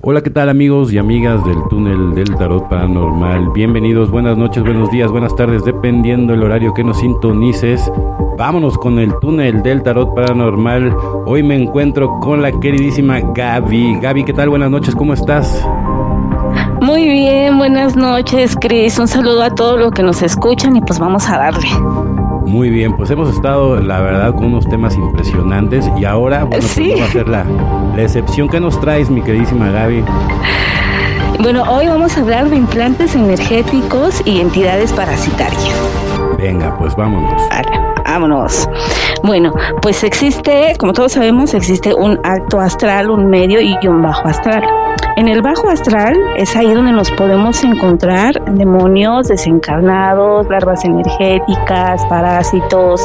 Hola, ¿qué tal amigos y amigas del túnel del tarot paranormal? Bienvenidos, buenas noches, buenos días, buenas tardes, dependiendo el horario que nos sintonices. Vámonos con el túnel del tarot paranormal. Hoy me encuentro con la queridísima Gaby. Gaby, ¿qué tal? Buenas noches, ¿cómo estás? Muy bien, buenas noches, Cris. Un saludo a todos los que nos escuchan y pues vamos a darle. Muy bien, pues hemos estado, la verdad, con unos temas impresionantes y ahora, bueno, pues va a ser la, la excepción que nos traes, mi queridísima Gaby. Bueno, hoy vamos a hablar de implantes energéticos y entidades parasitarias. Venga, pues vámonos. Vale, vámonos. Bueno, pues existe, como todos sabemos, existe un alto astral, un medio y un bajo astral. En el bajo astral es ahí donde nos podemos encontrar demonios desencarnados, larvas energéticas, parásitos,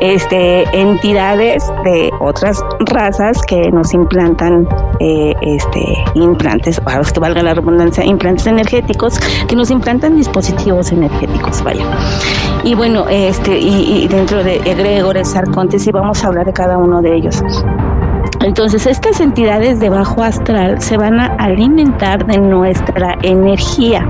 este, entidades de otras razas que nos implantan eh, este, implantes, para que valga la redundancia, implantes energéticos, que nos implantan dispositivos energéticos, vaya. Y bueno, este, y, dentro de egregores, arcontes, y vamos a hablar de cada uno de ellos. Entonces, estas entidades de bajo astral se van a alimentar de nuestra energía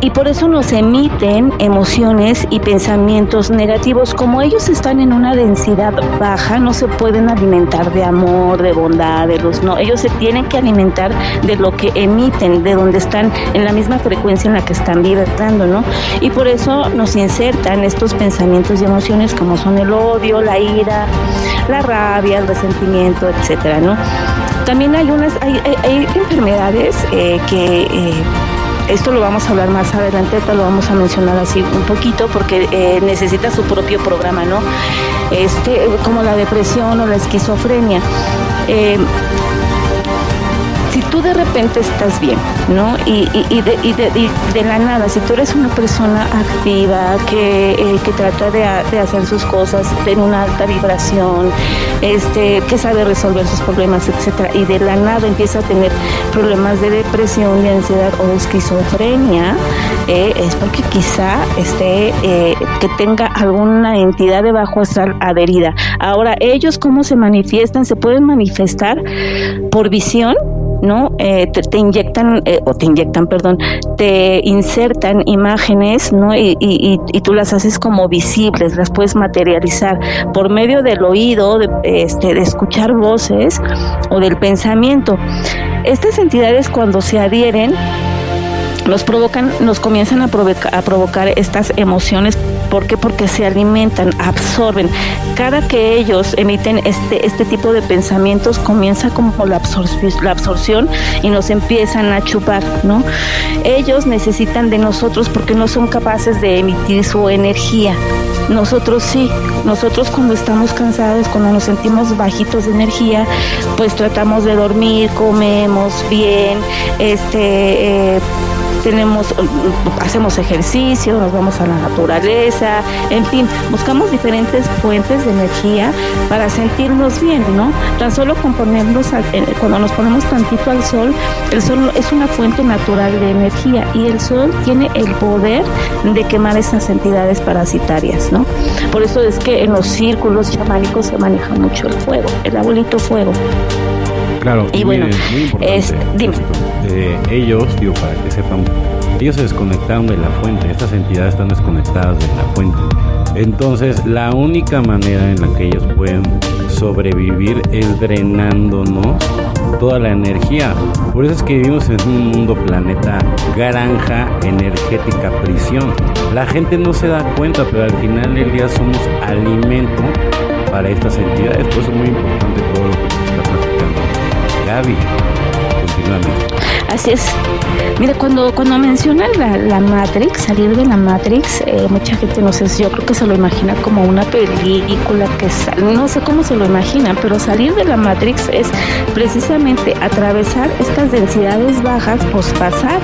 y por eso nos emiten emociones y pensamientos negativos. Como ellos están en una densidad baja, no se pueden alimentar de amor, de bondad, de luz, no, ellos se tienen que alimentar de lo que emiten, de donde están en la misma frecuencia en la que están vibrando, ¿no? Y por eso nos insertan estos pensamientos y emociones como son el odio, la ira, la rabia, el resentimiento, etcétera, ¿no? También hay unas, hay, enfermedades eh, que eh, esto lo vamos a hablar más adelante, lo vamos a mencionar así un poquito porque eh, necesita su propio programa, ¿no? Este, como la depresión o la esquizofrenia. Eh, de repente estás bien, ¿no? Y, de, y, de, la nada, si tú eres una persona activa, que, eh, que trata de, hacer sus cosas en una alta vibración, este, que sabe resolver sus problemas, etcétera, y de la nada empieza a tener problemas de depresión, de ansiedad o esquizofrenia, eh, es porque quizá esté, eh, que tenga alguna entidad de bajo astral adherida. Ahora, ellos cómo se manifiestan, se pueden manifestar por visión, ¿no? Eh, te, inyectan, eh, o te inyectan, perdón, te insertan imágenes, ¿no? Y, y, y, tú las haces como visibles, las puedes materializar por medio del oído, de, este, de escuchar voces o del pensamiento. Estas entidades cuando se adhieren, nos provocan, nos comienzan a, provocar estas emociones ¿Por qué? Porque se alimentan, absorben. Cada que ellos emiten este, este tipo de pensamientos, comienza como la, la absorción y nos empiezan a chupar, ¿no? Ellos necesitan de nosotros porque no son capaces de emitir su energía. Nosotros sí, nosotros cuando estamos cansados, cuando nos sentimos bajitos de energía, pues tratamos de dormir, comemos bien, este... Eh, tenemos, hacemos ejercicio, nos vamos a la naturaleza, en fin, buscamos diferentes fuentes de energía para sentirnos bien, ¿no? Tan solo con ponernos, cuando nos ponemos tantito al sol, el sol es una fuente natural de energía y el sol tiene el poder de quemar esas entidades parasitarias, ¿no? Por eso es que en los círculos chamánicos se maneja mucho el fuego, el abuelito fuego. Claro, y bueno, es, dime. Ellos, digo, para que sepan, ellos se desconectaron de la fuente, estas entidades están desconectadas de la fuente. Entonces, la única manera en la que ellos pueden sobrevivir es drenándonos toda la energía. Por eso es que vivimos en un mundo planeta granja energética prisión. La gente no se da cuenta, pero al final del día somos alimento para estas entidades. Por eso es muy importante todo lo que se está platicando. Gaby, Así es. Mira, cuando, cuando mencionan la, Matrix, salir de la Matrix, eh, mucha gente no sé, yo creo que se lo imagina como una película que sale, no sé cómo se lo imagina, pero salir de la Matrix es precisamente atravesar estas densidades bajas, pues pasar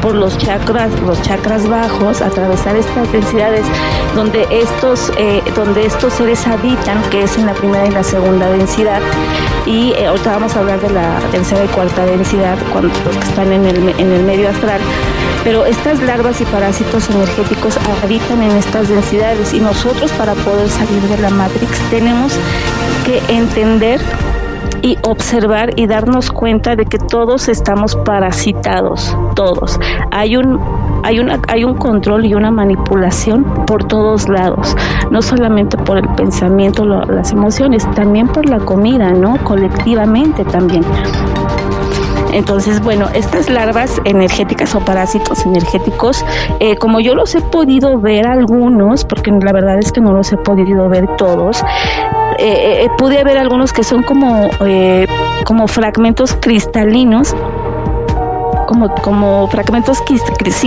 por los chakras, los chakras bajos, atravesar estas densidades donde estos, eh, donde estos seres habitan, que es en la primera y la segunda densidad, y eh, ahorita vamos a hablar de la tercera y cuarta densidad, cuando los que están en el, en el medio astral, pero estas larvas y parásitos energéticos habitan en estas densidades y nosotros para poder salir de la Matrix tenemos que entender y observar y darnos cuenta de que todos estamos parasitados, todos. Hay un hay una hay un control y una manipulación por todos lados, no solamente por el pensamiento, las emociones, también por la comida, ¿no? Colectivamente también. Entonces, bueno, estas larvas energéticas o parásitos energéticos, eh, como yo los he podido ver algunos, porque la verdad es que no los he podido ver todos, eh, eh, pude ver algunos que son como, como fragmentos cristalinos como, como fragmentos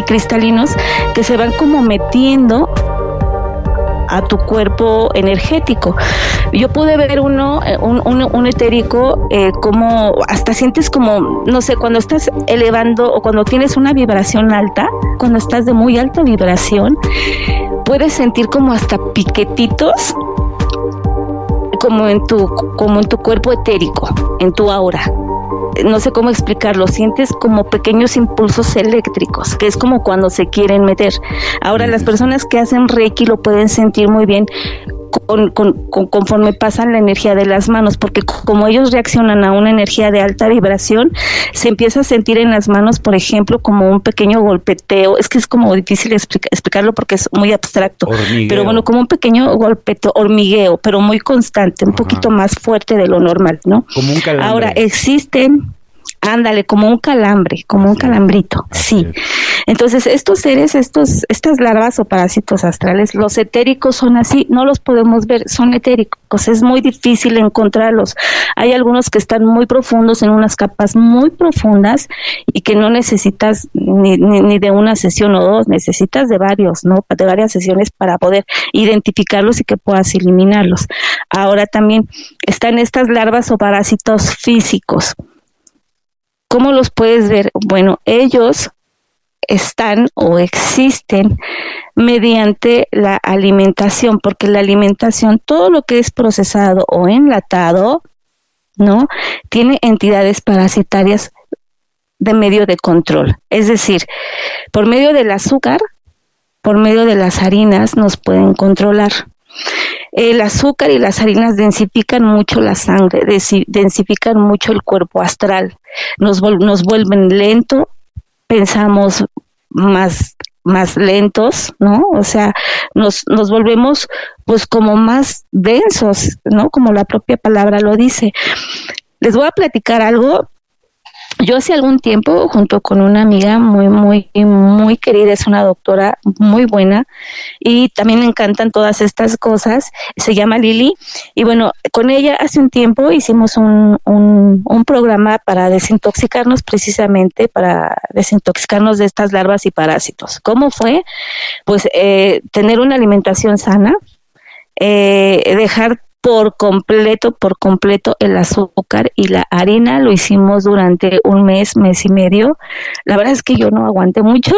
cristalinos que se van como metiendo a tu cuerpo energético. Yo pude ver uno, eh, un, un, etérico, eh, como hasta sientes como, no sé, cuando estás elevando o cuando tienes una vibración alta, cuando estás de muy alta vibración, puedes sentir como hasta piquetitos como en tu como en tu cuerpo etérico, en tu aura no sé cómo explicarlo, sientes como pequeños impulsos eléctricos, que es como cuando se quieren meter. Ahora, las personas que hacen Reiki lo pueden sentir muy bien con, conforme pasan la energía de las manos, porque como ellos reaccionan a una energía de alta vibración, se empieza a sentir en las manos, por ejemplo, como un pequeño golpeteo. Es que es como difícil explicarlo porque es muy abstracto, pero bueno, como un pequeño golpeteo, hormigueo, pero muy constante, un poquito más fuerte de lo normal, ¿no? Como un Ahora existen Ándale, como un calambre, como un calambrito, sí. Entonces, estos seres, estos, estas larvas o parásitos astrales, los etéricos son así, no los podemos ver, son etéricos, es muy difícil encontrarlos. Hay algunos que están muy profundos, en unas capas muy profundas y que no necesitas ni, ni, de una sesión o dos, necesitas de varios, ¿no? De varias sesiones para poder identificarlos y que puedas eliminarlos. Ahora también están estas larvas o parásitos físicos ¿Cómo los puedes ver? Bueno, ellos están o existen mediante la alimentación, porque la alimentación, todo lo que es procesado o enlatado, ¿no? Tiene entidades parasitarias de medio de control. Es decir, por medio del azúcar, por medio de las harinas, nos pueden controlar. El azúcar y las harinas densifican mucho la sangre, densifican mucho el cuerpo astral, nos, nos vuelven lento, pensamos más más lentos, ¿no? O sea, nos, nos volvemos pues como más densos, ¿no? Como la propia palabra lo dice. Les voy a platicar algo yo hace algún tiempo, junto con una amiga muy, muy, muy querida, es una doctora muy buena y también me encantan todas estas cosas, se llama Lili. Y bueno, con ella hace un tiempo hicimos un, un, un programa para desintoxicarnos precisamente, para desintoxicarnos de estas larvas y parásitos. ¿Cómo fue? Pues eh, tener una alimentación sana, eh, dejar por completo, por completo el azúcar y la harina. Lo hicimos durante un mes, mes y medio. La verdad es que yo no aguanté mucho,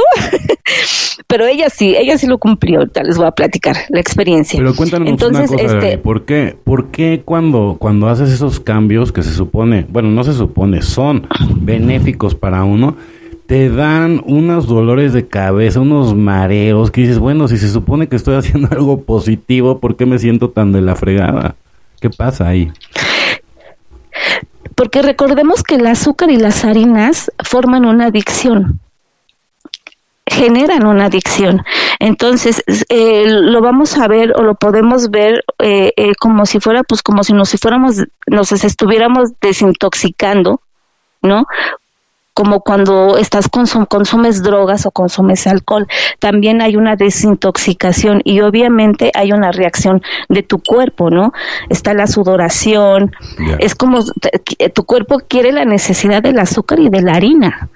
pero ella sí, ella sí lo cumplió. Ahorita les voy a platicar la experiencia. Pero cuéntanos Entonces, una cosa, este, ¿por qué, por qué cuando, cuando haces esos cambios que se supone, bueno, no se supone, son benéficos para uno, te dan unos dolores de cabeza, unos mareos, que dices, bueno, si se supone que estoy haciendo algo positivo, ¿por qué me siento tan de la fregada? ¿Qué pasa ahí? Porque recordemos que el azúcar y las harinas forman una adicción generan una adicción. Entonces, eh, lo vamos a ver o lo podemos ver eh, eh, como si fuera, pues como si nos fuéramos, nos estuviéramos desintoxicando, ¿no? Como cuando estás consumes drogas o consumes alcohol, también hay una desintoxicación y obviamente hay una reacción de tu cuerpo, ¿no? Está la sudoración, es como tu cuerpo quiere la necesidad del azúcar y de la harina.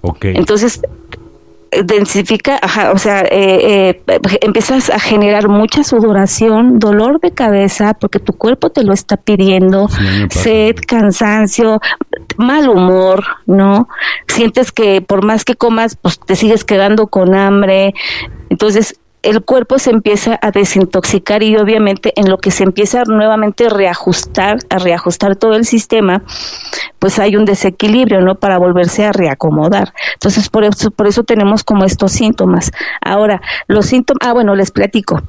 Okay. Entonces, densifica, o sea, eh, eh, empiezas a generar mucha sudoración, dolor de cabeza, porque tu cuerpo te lo está pidiendo, sed, cansancio, mal humor, ¿no? Sientes que por más que comas, pues te sigues quedando con hambre. Entonces, el cuerpo se empieza a desintoxicar y obviamente en lo que se empieza nuevamente a reajustar, a reajustar todo el sistema, pues hay un desequilibrio, ¿no? Para volverse a reacomodar. Entonces, por eso, por eso tenemos como estos síntomas. Ahora, los síntomas, ah, bueno, les platico.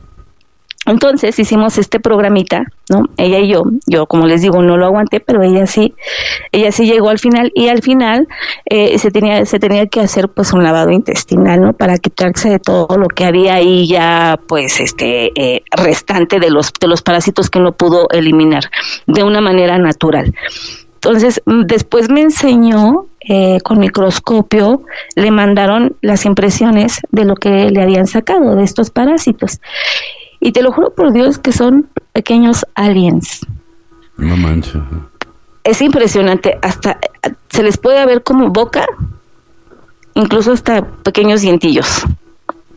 Entonces hicimos este programita, ¿no? Ella y yo, yo como les digo no lo aguanté, pero ella sí, ella sí llegó al final y al final eh, se tenía se tenía que hacer pues un lavado intestinal, ¿no? Para quitarse de todo lo que había ahí ya pues este eh, restante de los de los parásitos que no pudo eliminar de una manera natural. Entonces mm, después me enseñó eh, con microscopio, le mandaron las impresiones de lo que le habían sacado de estos parásitos y te lo juro por Dios que son pequeños aliens. No manches. Es impresionante, hasta se les puede ver como boca, incluso hasta pequeños dientillos.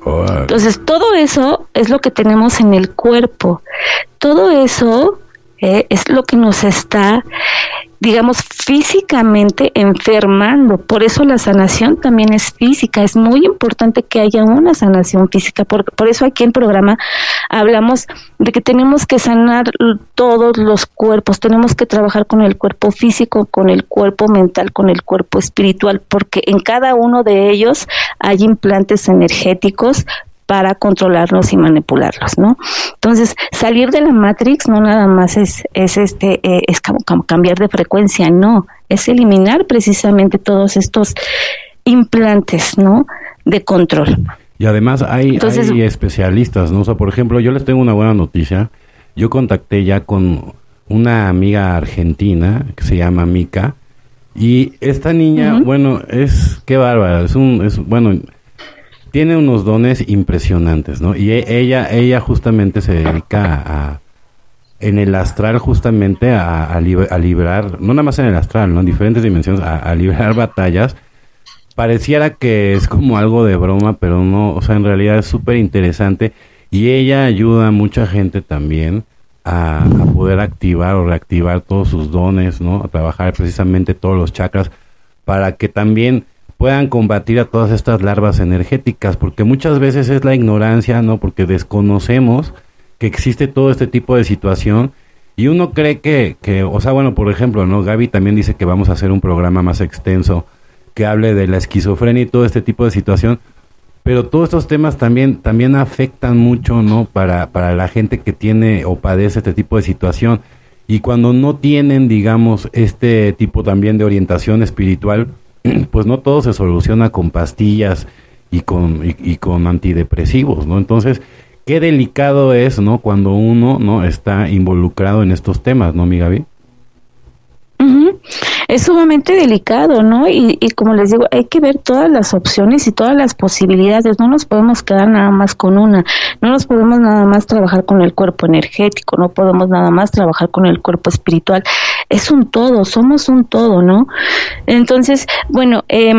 Entonces, todo eso es lo que tenemos en el cuerpo. Todo eso eh, es lo que nos está digamos, físicamente enfermando. Por eso la sanación también es física. Es muy importante que haya una sanación física. Por, por eso aquí en programa hablamos de que tenemos que sanar todos los cuerpos. Tenemos que trabajar con el cuerpo físico, con el cuerpo mental, con el cuerpo espiritual, porque en cada uno de ellos hay implantes energéticos para controlarlos y manipularlos, ¿no? Entonces, salir de la Matrix no nada más es, es este, eh, es como, cambiar de frecuencia, no, es eliminar precisamente todos estos implantes, ¿no? De control. Y además hay, hay especialistas, ¿no? O sea, por ejemplo, yo les tengo una buena noticia. Yo contacté ya con una amiga argentina que se llama Mika. Y esta niña, bueno, es, qué bárbara, es un, es, bueno, tiene unos dones impresionantes, ¿no? Y e, ella, ella justamente se dedica a, en el astral justamente a, a, librar, no nada más en el astral, ¿no? En diferentes dimensiones, a, a librar batallas. Pareciera que es como algo de broma, pero no, o sea, en realidad es súper interesante. Y ella ayuda a mucha gente también a, a, poder activar o reactivar todos sus dones, ¿no? A trabajar precisamente todos los chakras para que también puedan combatir a todas estas larvas energéticas, porque muchas veces es la ignorancia, ¿no? Porque desconocemos que existe todo este tipo de situación y uno cree que, que, o sea, bueno, por ejemplo, ¿no? Gaby también dice que vamos a hacer un programa más extenso que hable de la esquizofrenia y todo este tipo de situación, pero todos estos temas también, también afectan mucho, ¿no? Para, para la gente que tiene o padece este tipo de situación. Y cuando no tienen, digamos, este tipo también de orientación espiritual, pues no todo se soluciona con pastillas y con, y, con antidepresivos, ¿no? Entonces, qué delicado es, ¿no? Cuando uno, ¿no? Está involucrado en estos temas, ¿no, mi Gaby? Es sumamente delicado, ¿no? Y, y, como les digo, hay que ver todas las opciones y todas las posibilidades. No nos podemos quedar nada más con una. No nos podemos nada más trabajar con el cuerpo energético. No podemos nada más trabajar con el cuerpo espiritual es un todo, somos un todo, ¿no? Entonces, bueno, eh,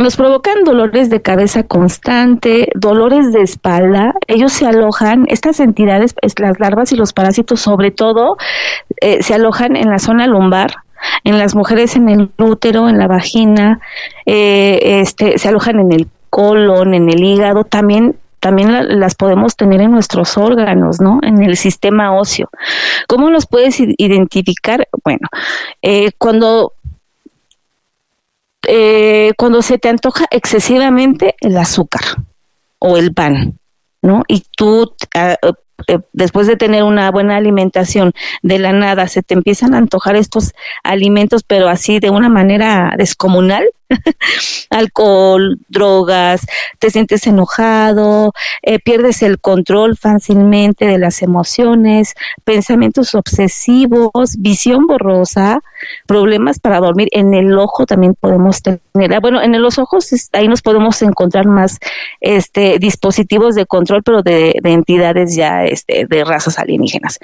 nos provocan dolores de cabeza constante, dolores de espalda. Ellos se alojan, estas entidades, las larvas y los parásitos sobre todo, eh, se alojan en la zona lumbar, en las mujeres en el útero, en la vagina, eh, este, se alojan en el colon, en el hígado, también también las podemos tener en nuestros órganos, ¿no? En el sistema óseo. ¿Cómo los puedes identificar? Bueno, eh, cuando eh, cuando se te antoja excesivamente el azúcar o el pan, ¿no? Y tú ah, eh, después de tener una buena alimentación, de la nada se te empiezan a antojar estos alimentos, pero así de una manera descomunal, alcohol, drogas, te sientes enojado, eh, pierdes el control fácilmente de las emociones, pensamientos obsesivos, visión borrosa, problemas para dormir. En el ojo también podemos tener, ah, bueno, en los ojos ahí nos podemos encontrar más este dispositivos de control, pero de, de entidades ya este, de razas alienígenas.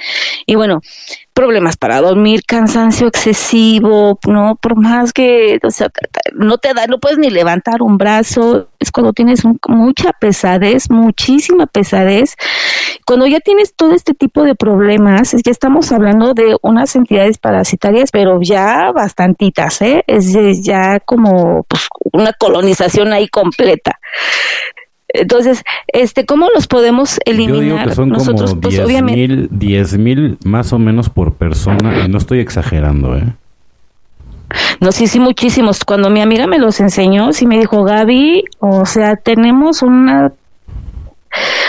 Y bueno, problemas para dormir, cansancio excesivo, no, por más que, o sea, no te da, no puedes ni levantar un brazo, es cuando tienes mucha pesadez, muchísima pesadez. Cuando ya tienes todo este tipo de problemas, ya estamos hablando de unas entidades parasitarias, pero ya bastantitas, ¿eh? Es ya como pues, una colonización ahí completa. Entonces, este, ¿cómo los podemos eliminar? Yo digo que son Nosotros, como pues, mil, 10 mil más o menos por persona, y no estoy exagerando, ¿eh? No, sí, sí, muchísimos. Cuando mi amiga me los enseñó, sí me dijo, Gaby, o sea, tenemos una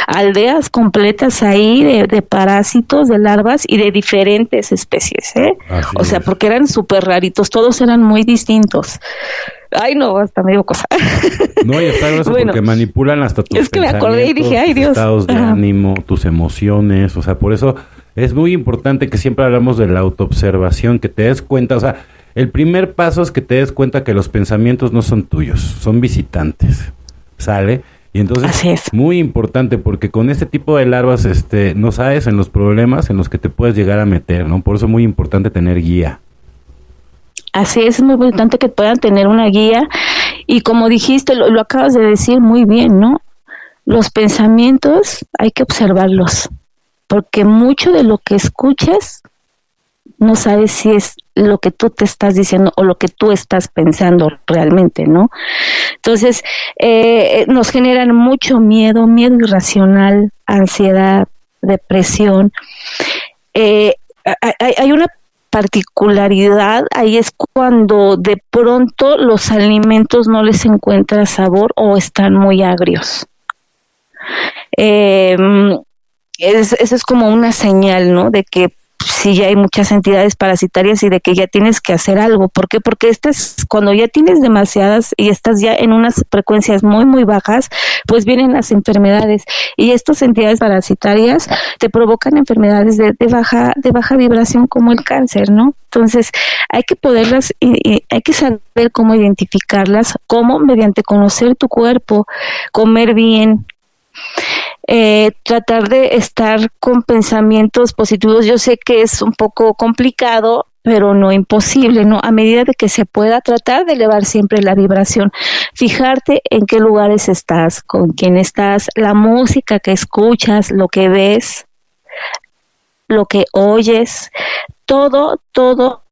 aldeas completas ahí de, parásitos, de larvas y de diferentes especies, ¿eh? o sea, porque eran súper raritos, todos eran muy distintos. Ay, no, hasta medio cosa. No, y está grueso porque manipulan hasta tus es que me acordé y dije, ay, Dios. estados de ánimo, tus emociones, o sea, por eso es muy importante que siempre hablamos de la autoobservación, que te des cuenta, o sea, el primer paso es que te des cuenta que los pensamientos no son tuyos, son visitantes. ¿Sale? Y entonces es. muy importante porque con este tipo de larvas este no sabes en los problemas en los que te puedes llegar a meter, ¿no? Por eso es muy importante tener guía. Así es, es muy importante que puedan tener una guía y como dijiste, lo, acabas de decir muy bien, ¿no? Los pensamientos hay que observarlos porque mucho de lo que escuchas no sabes si es lo que tú te estás diciendo o lo que tú estás pensando realmente, ¿no? Entonces, eh, nos generan mucho miedo, miedo irracional, ansiedad, depresión. Eh, hay, una particularidad, ahí es cuando de pronto los alimentos no les encuentra sabor o están muy agrios. Eh, eso es como una señal, ¿no? De que sí ya hay muchas entidades parasitarias y de que ya tienes que hacer algo. ¿Por qué? Porque estas, cuando ya tienes demasiadas y estás ya en unas frecuencias muy, muy bajas, pues vienen las enfermedades. Y estas entidades parasitarias te provocan enfermedades de, baja, de baja vibración como el cáncer, ¿no? Entonces, hay que poderlas, y, hay que saber cómo identificarlas, cómo mediante conocer tu cuerpo, comer bien, eh, tratar de estar con pensamientos positivos. Yo sé que es un poco complicado, pero no imposible, ¿no? A medida de que se pueda tratar de elevar siempre la vibración, fijarte en qué lugares estás, con quién estás, la música que escuchas, lo que ves, lo que oyes, todo, todo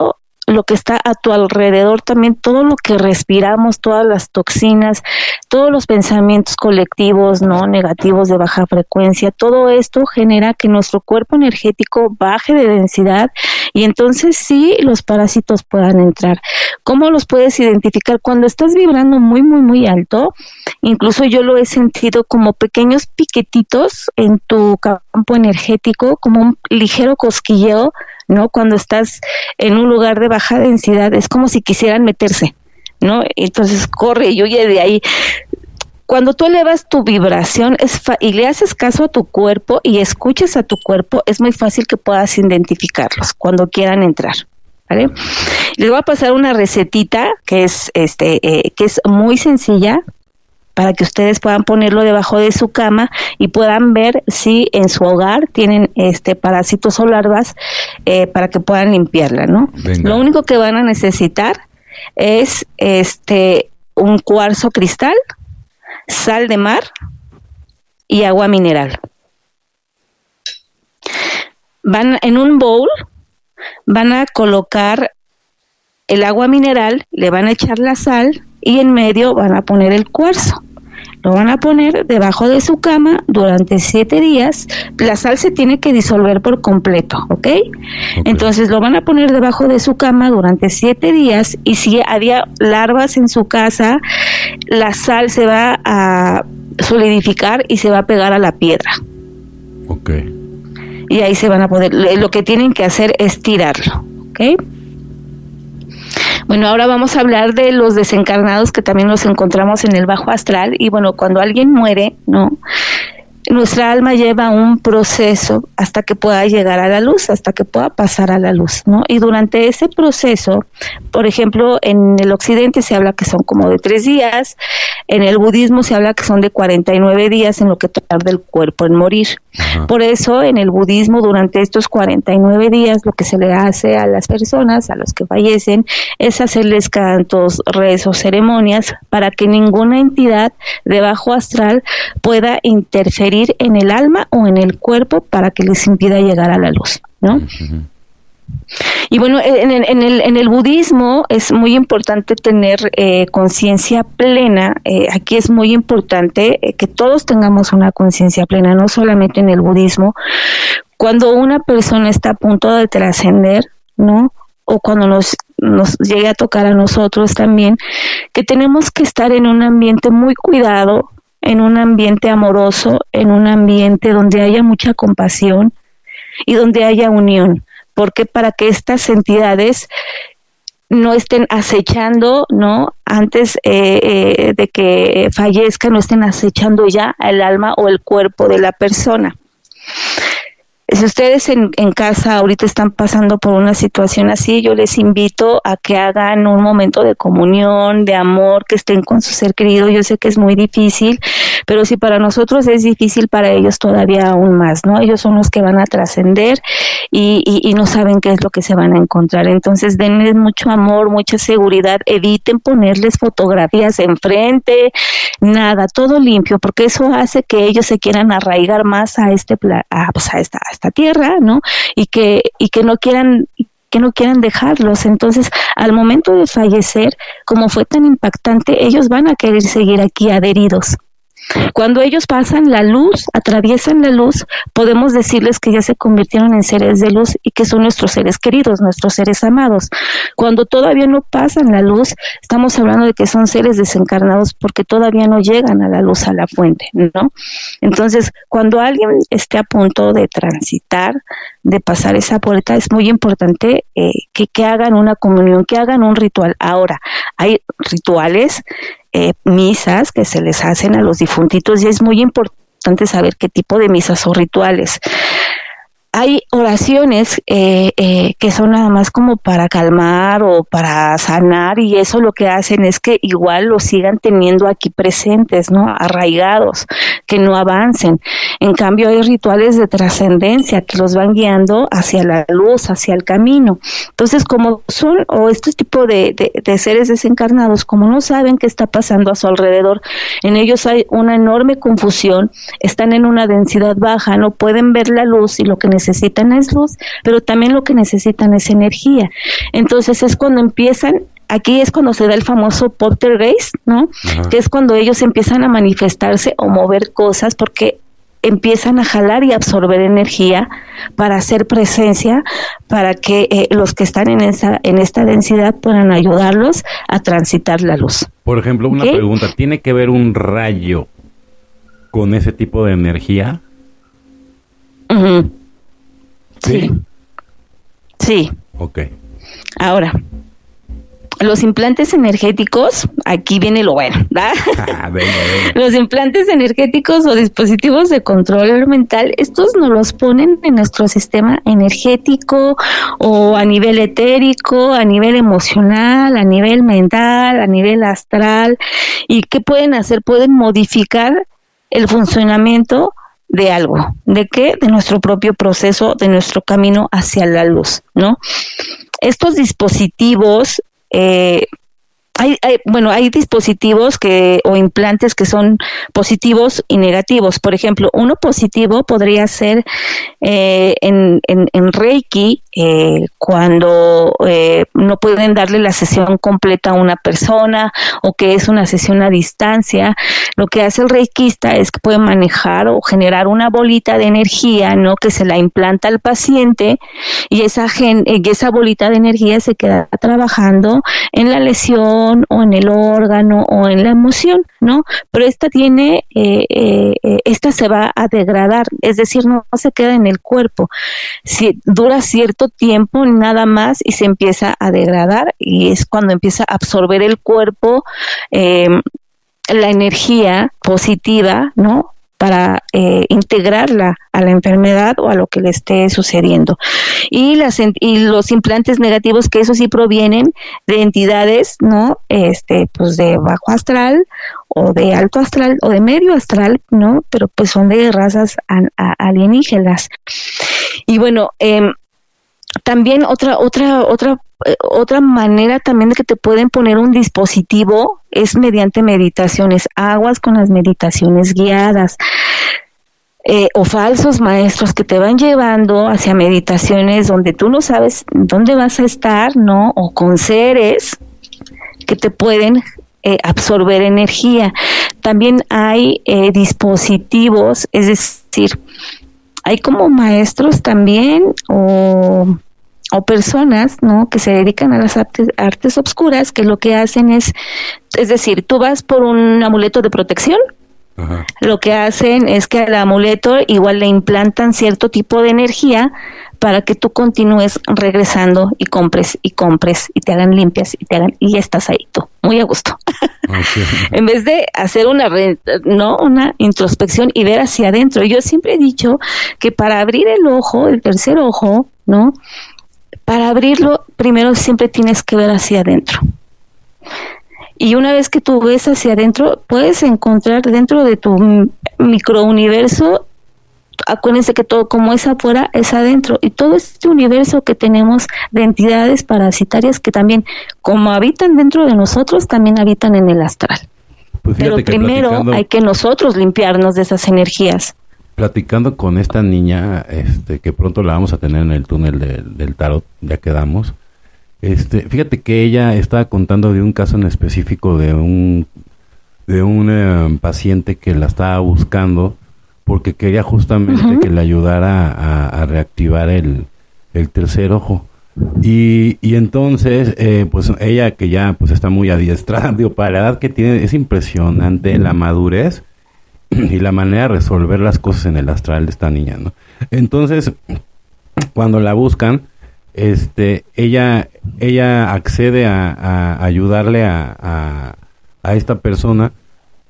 lo que está a tu alrededor, también todo lo que respiramos, todas las toxinas, todos los pensamientos colectivos, no negativos de baja frecuencia, todo esto genera que nuestro cuerpo energético baje de densidad y entonces sí los parásitos puedan entrar. ¿Cómo los puedes identificar? Cuando estás vibrando muy, muy, muy alto, incluso yo lo he sentido como pequeños piquetitos en tu campo energético, como un ligero cosquilleo ¿no? Cuando estás en un lugar de baja densidad, es como si quisieran meterse, ¿no? Entonces corre y huye de ahí. Cuando tú elevas tu vibración es y le haces caso a tu cuerpo y escuchas a tu cuerpo, es muy fácil que puedas identificarlos cuando quieran entrar. ¿Vale? Les voy a pasar una recetita que es este eh, que es muy sencilla para que ustedes puedan ponerlo debajo de su cama y puedan ver si en su hogar tienen este parásitos o larvas eh, para que puedan limpiarla, ¿no? Lo único que van a necesitar es este un cuarzo cristal, sal de mar y agua mineral. Van en un bowl, van a colocar el agua mineral, le van a echar la sal y en medio van a poner el cuarzo. Lo van a poner debajo de su cama durante siete días. La sal se tiene que disolver por completo, ¿ok? Entonces lo van a poner debajo de su cama durante siete días y si había larvas en su casa, la sal se va a solidificar y se va a pegar a la piedra. Ok. Y ahí se van a poder, lo que tienen que hacer es tirarlo, ¿ok? Bueno, ahora vamos a hablar de los desencarnados que también nos encontramos en el bajo astral y bueno, cuando alguien muere, ¿no? nuestra alma lleva un proceso hasta que pueda llegar a la luz, hasta que pueda pasar a la luz, ¿no? Y durante ese proceso, por ejemplo, en el occidente se habla que son como de tres días, en el budismo se habla que son de 49 días en lo que tarda el cuerpo en morir. Por eso, en el budismo, durante estos 49 días, lo que se le hace a las personas, a los que fallecen, es hacerles cantos, rezos, ceremonias, para que ninguna entidad de bajo astral pueda interferir en el alma o en el cuerpo para que les impida llegar a la luz, ¿no? Y bueno, en el, en, el, en el, budismo es muy importante tener eh, conciencia plena. Eh, aquí es muy importante eh, que todos tengamos una conciencia plena, no solamente en el budismo. Cuando una persona está a punto de trascender, ¿no? O cuando nos, nos llegue a tocar a nosotros también, que tenemos que estar en un ambiente muy cuidado, en un ambiente amoroso, en un ambiente donde haya mucha compasión y donde haya unión. Porque para que estas entidades no estén acechando, ¿no? Antes eh, eh, de que fallezca, no estén acechando ya el alma o el cuerpo de la persona. Si ustedes en, en, casa ahorita están pasando por una situación así, yo les invito a que hagan un momento de comunión, de amor, que estén con su ser querido. Yo sé que es muy difícil, pero si para nosotros es difícil, para ellos todavía aún más, ¿no? Ellos son los que van a trascender y, y, y, no saben qué es lo que se van a encontrar. Entonces, denles mucho amor, mucha seguridad, eviten ponerles fotografías enfrente, nada, todo limpio, porque eso hace que ellos se quieran arraigar más a este, a, pues a esta esta tierra, ¿no? Y que, y que no quieran que no quieran dejarlos. Entonces, al momento de fallecer, como fue tan impactante, ellos van a querer seguir aquí adheridos. Cuando ellos pasan la luz, atraviesan la luz, podemos decirles que ya se convirtieron en seres de luz y que son nuestros seres queridos, nuestros seres amados. Cuando todavía no pasan la luz, estamos hablando de que son seres desencarnados porque todavía no llegan a la luz, a la fuente, ¿no? Entonces, cuando alguien esté a punto de transitar, de pasar esa puerta, es muy importante eh, que, que hagan una comunión, que hagan un ritual. Ahora, hay rituales eh, misas que se les hacen a los difuntitos y es muy importante saber qué tipo de misas o rituales hay oraciones eh, eh, que son nada más como para calmar o para sanar y eso lo que hacen es que igual los sigan teniendo aquí presentes, ¿no? Arraigados, que no avancen. En cambio hay rituales de trascendencia que los van guiando hacia la luz, hacia el camino. Entonces, como son, o este tipo de, de seres desencarnados, como no saben qué está pasando a su alrededor, en ellos hay una enorme confusión, están en una densidad baja, no pueden ver la luz y lo que necesitan necesitan es luz, pero también lo que necesitan es energía. Entonces es cuando empiezan aquí es cuando se da el famoso poltergeist, ¿no? Que es cuando ellos empiezan a manifestarse o mover cosas porque empiezan a jalar y absorber energía para hacer presencia, para que eh, los que están en esa en esta densidad puedan ayudarlos a transitar la luz. Por ejemplo, una pregunta, ¿tiene que ver un rayo con ese tipo de energía? Sí. Sí. Ok. Ahora, los implantes energéticos, aquí viene lo bueno, ¿verdad? Ah, los implantes energéticos o dispositivos de control mental, estos nos los ponen en nuestro sistema energético o a nivel etérico, a nivel emocional, a nivel mental, a nivel astral. ¿Y qué pueden hacer? Pueden modificar el funcionamiento de algo, ¿de qué? De nuestro propio proceso, de nuestro camino hacia la luz, ¿no? Estos dispositivos eh, hay, bueno, hay dispositivos que o implantes que son positivos y negativos. Por ejemplo, uno positivo podría ser eh, en, en, Reiki eh, cuando eh, no pueden darle la sesión completa a una persona o que es una sesión a distancia. Lo que hace el reikista es que puede manejar o generar una bolita de energía, ¿no? Que se la implanta al paciente y esa, gen, esa bolita de energía se queda trabajando en la lesión o en el órgano o en la emoción, ¿no? Pero esta tiene, eh, eh, eh, esta se va a degradar, es decir, no, se queda en el cuerpo. Si dura cierto tiempo nada más y se empieza a degradar y es cuando empieza a absorber el cuerpo la energía positiva, ¿no? Para eh, integrarla a la enfermedad o a lo que le esté sucediendo. Y, las, y los implantes negativos, que eso sí provienen de entidades, ¿no? Este, pues de bajo astral o de alto astral o de medio astral, ¿no? Pero pues son de razas alienígenas. Y bueno, eh, también otra, otra, otra, eh, otra manera también de que te pueden poner un dispositivo es mediante meditaciones, aguas con las meditaciones guiadas. Eh, o falsos maestros que te van llevando hacia meditaciones donde tú no sabes dónde vas a estar, ¿no? O con seres que te pueden eh, absorber energía. También hay dispositivos, es decir, hay como maestros también o o personas, ¿no? Que se dedican a las artes, artes obscuras, que lo que hacen es, es decir, tú vas por un amuleto de protección, lo que hacen es que al amuleto igual le implantan cierto tipo de energía para que tú continúes regresando y compres y compres y te hagan limpias y te hagan y ya estás ahí tú, muy a gusto. en vez de hacer una no una introspección y ver hacia adentro. Yo siempre he dicho que para abrir el ojo, el tercer ojo, ¿no? Para abrirlo primero siempre tienes que ver hacia adentro. Y una vez que tú ves hacia adentro, puedes encontrar dentro de tu microuniverso, acuérdense que todo como es afuera, es adentro. Y todo este universo que tenemos de entidades parasitarias que también, como habitan dentro de nosotros, también habitan en el astral. Pues Pero primero hay que nosotros limpiarnos de esas energías. Platicando con esta niña, este, que pronto la vamos a tener en el túnel del tarot, ya quedamos. Este, fíjate que ella estaba contando de un caso en específico de un de un eh, paciente que la estaba buscando porque quería justamente que le ayudara a, reactivar el, tercer ojo. Y, y entonces, eh, pues ella que ya pues está muy adiestrada, digo, para la edad que tiene, es impresionante la madurez y la manera de resolver las cosas en el astral de esta niña, ¿no? Entonces, cuando la buscan, este, ella, ella accede a, ayudarle a, a, esta persona,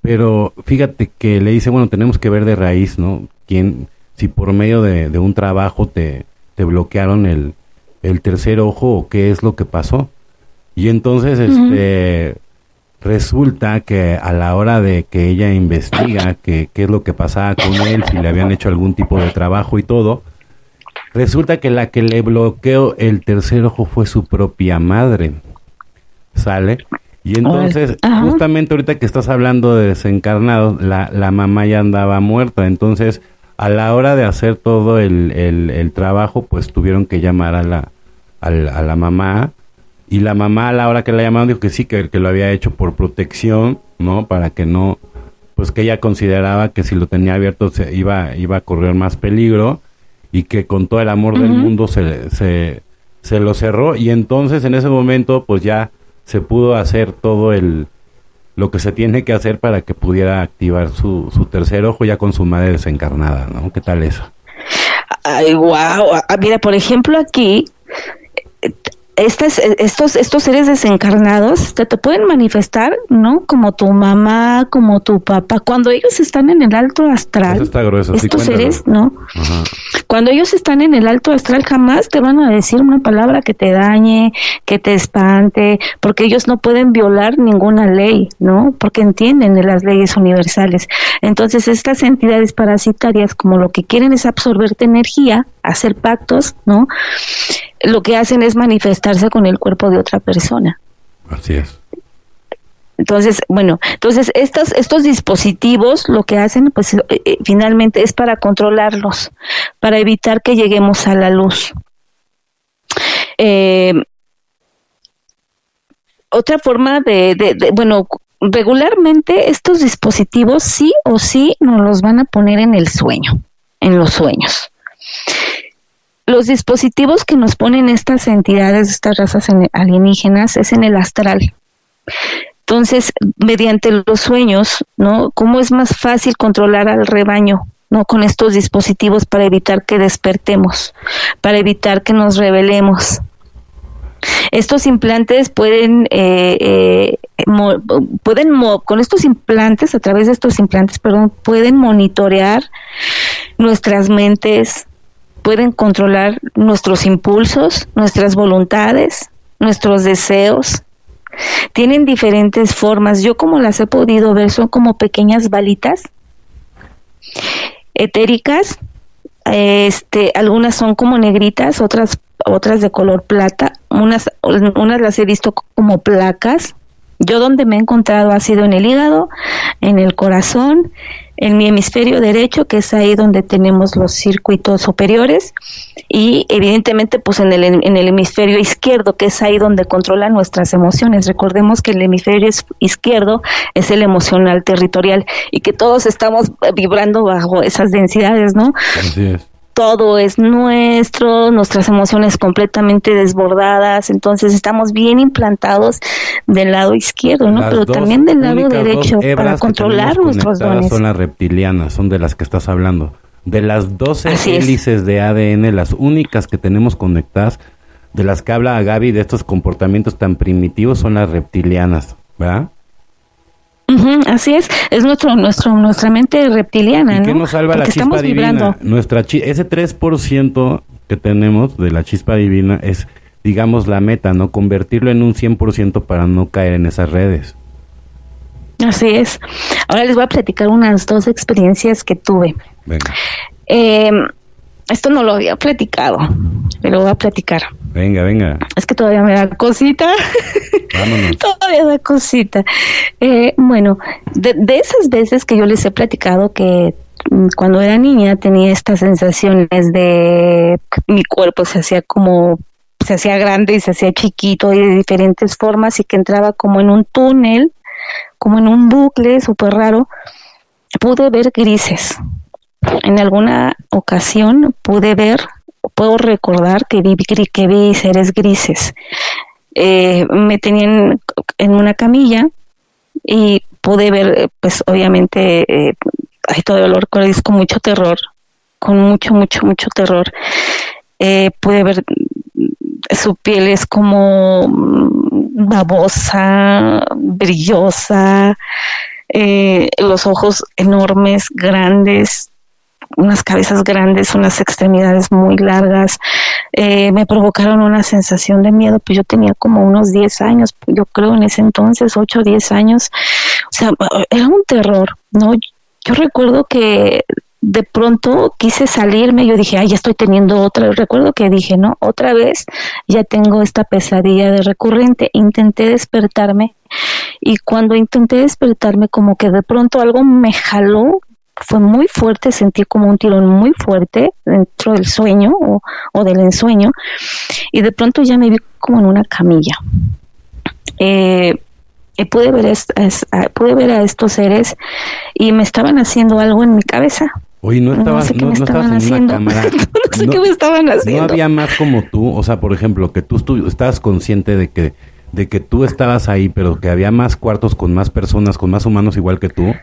pero fíjate que le dice, bueno, tenemos que ver de raíz, ¿no? Quién, si por medio de, un trabajo te, te bloquearon el, el, tercer ojo o qué es lo que pasó. Y entonces, este, resulta que a la hora de que ella investiga qué es lo que pasaba con él, si le habían hecho algún tipo de trabajo y todo, Resulta que la que le bloqueó el tercer ojo fue su propia madre. ¿Sale? Y entonces, justamente ahorita que estás hablando de desencarnado, la, la mamá ya andaba muerta. Entonces, a la hora de hacer todo el, el, trabajo, pues tuvieron que llamar a la, a la, mamá. Y la mamá a la hora que la llamaron dijo que sí, que, que lo había hecho por protección, ¿no? Para que no, pues que ella consideraba que si lo tenía abierto se iba, iba a correr más peligro y que con todo el amor del mundo se, se, se lo cerró y entonces en ese momento pues ya se pudo hacer todo el lo que se tiene que hacer para que pudiera activar su, su tercer ojo ya con su madre desencarnada, ¿no? ¿Qué tal eso? Ay, wow. Ah, mira, por ejemplo, aquí estas, estos, estos seres desencarnados te, te pueden manifestar, ¿no? Como tu mamá, como tu papá. Cuando ellos están en el alto astral, estos seres, ¿no? Cuando ellos están en el alto astral, jamás te van a decir una palabra que te dañe, que te espante, porque ellos no pueden violar ninguna ley, ¿no? Porque entienden de las leyes universales. Entonces, estas entidades parasitarias, como lo que quieren es absorberte energía, hacer pactos, ¿no? Lo que hacen es manifestarse con el cuerpo de otra persona. Así es. Entonces, bueno, entonces estos, estos dispositivos lo que hacen, pues eh, eh, finalmente es para controlarlos, para evitar que lleguemos a la luz. Eh, otra forma de, de, bueno, regularmente estos dispositivos sí o sí nos los van a poner en el sueño, en los sueños los dispositivos que nos ponen estas entidades, estas razas alienígenas, es en el astral. Entonces, mediante los sueños, ¿no? ¿Cómo es más fácil controlar al rebaño, ¿no? Con estos dispositivos para evitar que despertemos, para evitar que nos rebelemos. Estos implantes pueden, eh, eh, pueden con estos implantes, a través de estos implantes, perdón, pueden monitorear nuestras mentes, pueden controlar nuestros impulsos, nuestras voluntades, nuestros deseos. Tienen diferentes formas. Yo como las he podido ver son como pequeñas balitas etéricas. Este, algunas son como negritas, otras otras de color plata, unas unas las he visto como placas. Yo donde me he encontrado ha sido en el hígado, en el corazón, en mi hemisferio derecho, que es ahí donde tenemos los circuitos superiores, y evidentemente pues en el, en el hemisferio izquierdo, que es ahí donde controlan nuestras emociones. Recordemos que el hemisferio izquierdo es el emocional territorial y que todos estamos vibrando bajo esas densidades, ¿no? Así es. Todo es nuestro, nuestras emociones completamente desbordadas, entonces estamos bien implantados del lado izquierdo, ¿no? Pero también del lado derecho para controlar nuestros dones. Son las reptilianas, son de las que estás hablando. De las 12 hélices de ADN, las únicas que tenemos conectadas, de las que habla Gaby de estos comportamientos tan primitivos, son las reptilianas, ¿verdad? Así es, es nuestro, nuestro, nuestra mente reptiliana, ¿no? ¿Qué nos salva la chispa divina? Nuestra ese 3% que tenemos de la chispa divina es, digamos, la meta, ¿no? Convertirlo en un 100% para no caer en esas redes. Así es. Ahora les voy a platicar unas dos experiencias que tuve. Venga. Eh, esto no lo había platicado, pero voy a platicar. Venga, venga. Es que todavía me da cosita. Vámonos. todavía da cosita. Eh, bueno, de, esas veces que yo les he platicado que mm, cuando era niña tenía estas sensaciones de mi cuerpo se hacía como se hacía grande y se hacía chiquito y de diferentes formas y que entraba como en un túnel, como en un bucle súper raro, pude ver grises en alguna ocasión pude ver, puedo recordar que vi, que vi seres grises. Eh, me tenían en una camilla y pude ver, pues obviamente, eh, todo el es con mucho terror, con mucho, mucho, mucho terror. Eh, pude ver su piel es como babosa, brillosa, eh, los ojos enormes, grandes, unas cabezas grandes, unas extremidades muy largas, eh, me provocaron una sensación de miedo, pues yo tenía como unos 10 años, yo creo en ese entonces, 8 o 10 años, o sea, era un terror, ¿no? Yo recuerdo que de pronto quise salirme, yo dije, ay, ya estoy teniendo otra, recuerdo que dije, no, otra vez ya tengo esta pesadilla de recurrente, intenté despertarme y cuando intenté despertarme como que de pronto algo me jaló fue muy fuerte, sentí como un tirón muy fuerte dentro del sueño o, del ensueño y de pronto ya me vi como en una camilla. Eh, y pude ver, pude ver a estos seres y me estaban haciendo algo en mi cabeza. Oye, no estabas, no, en una cámara. no sé qué me estaban haciendo. No había más como tú, o sea, por ejemplo, que tú estabas consciente de que, de que tú estabas ahí, pero que había más cuartos con más personas, con más humanos igual que tú.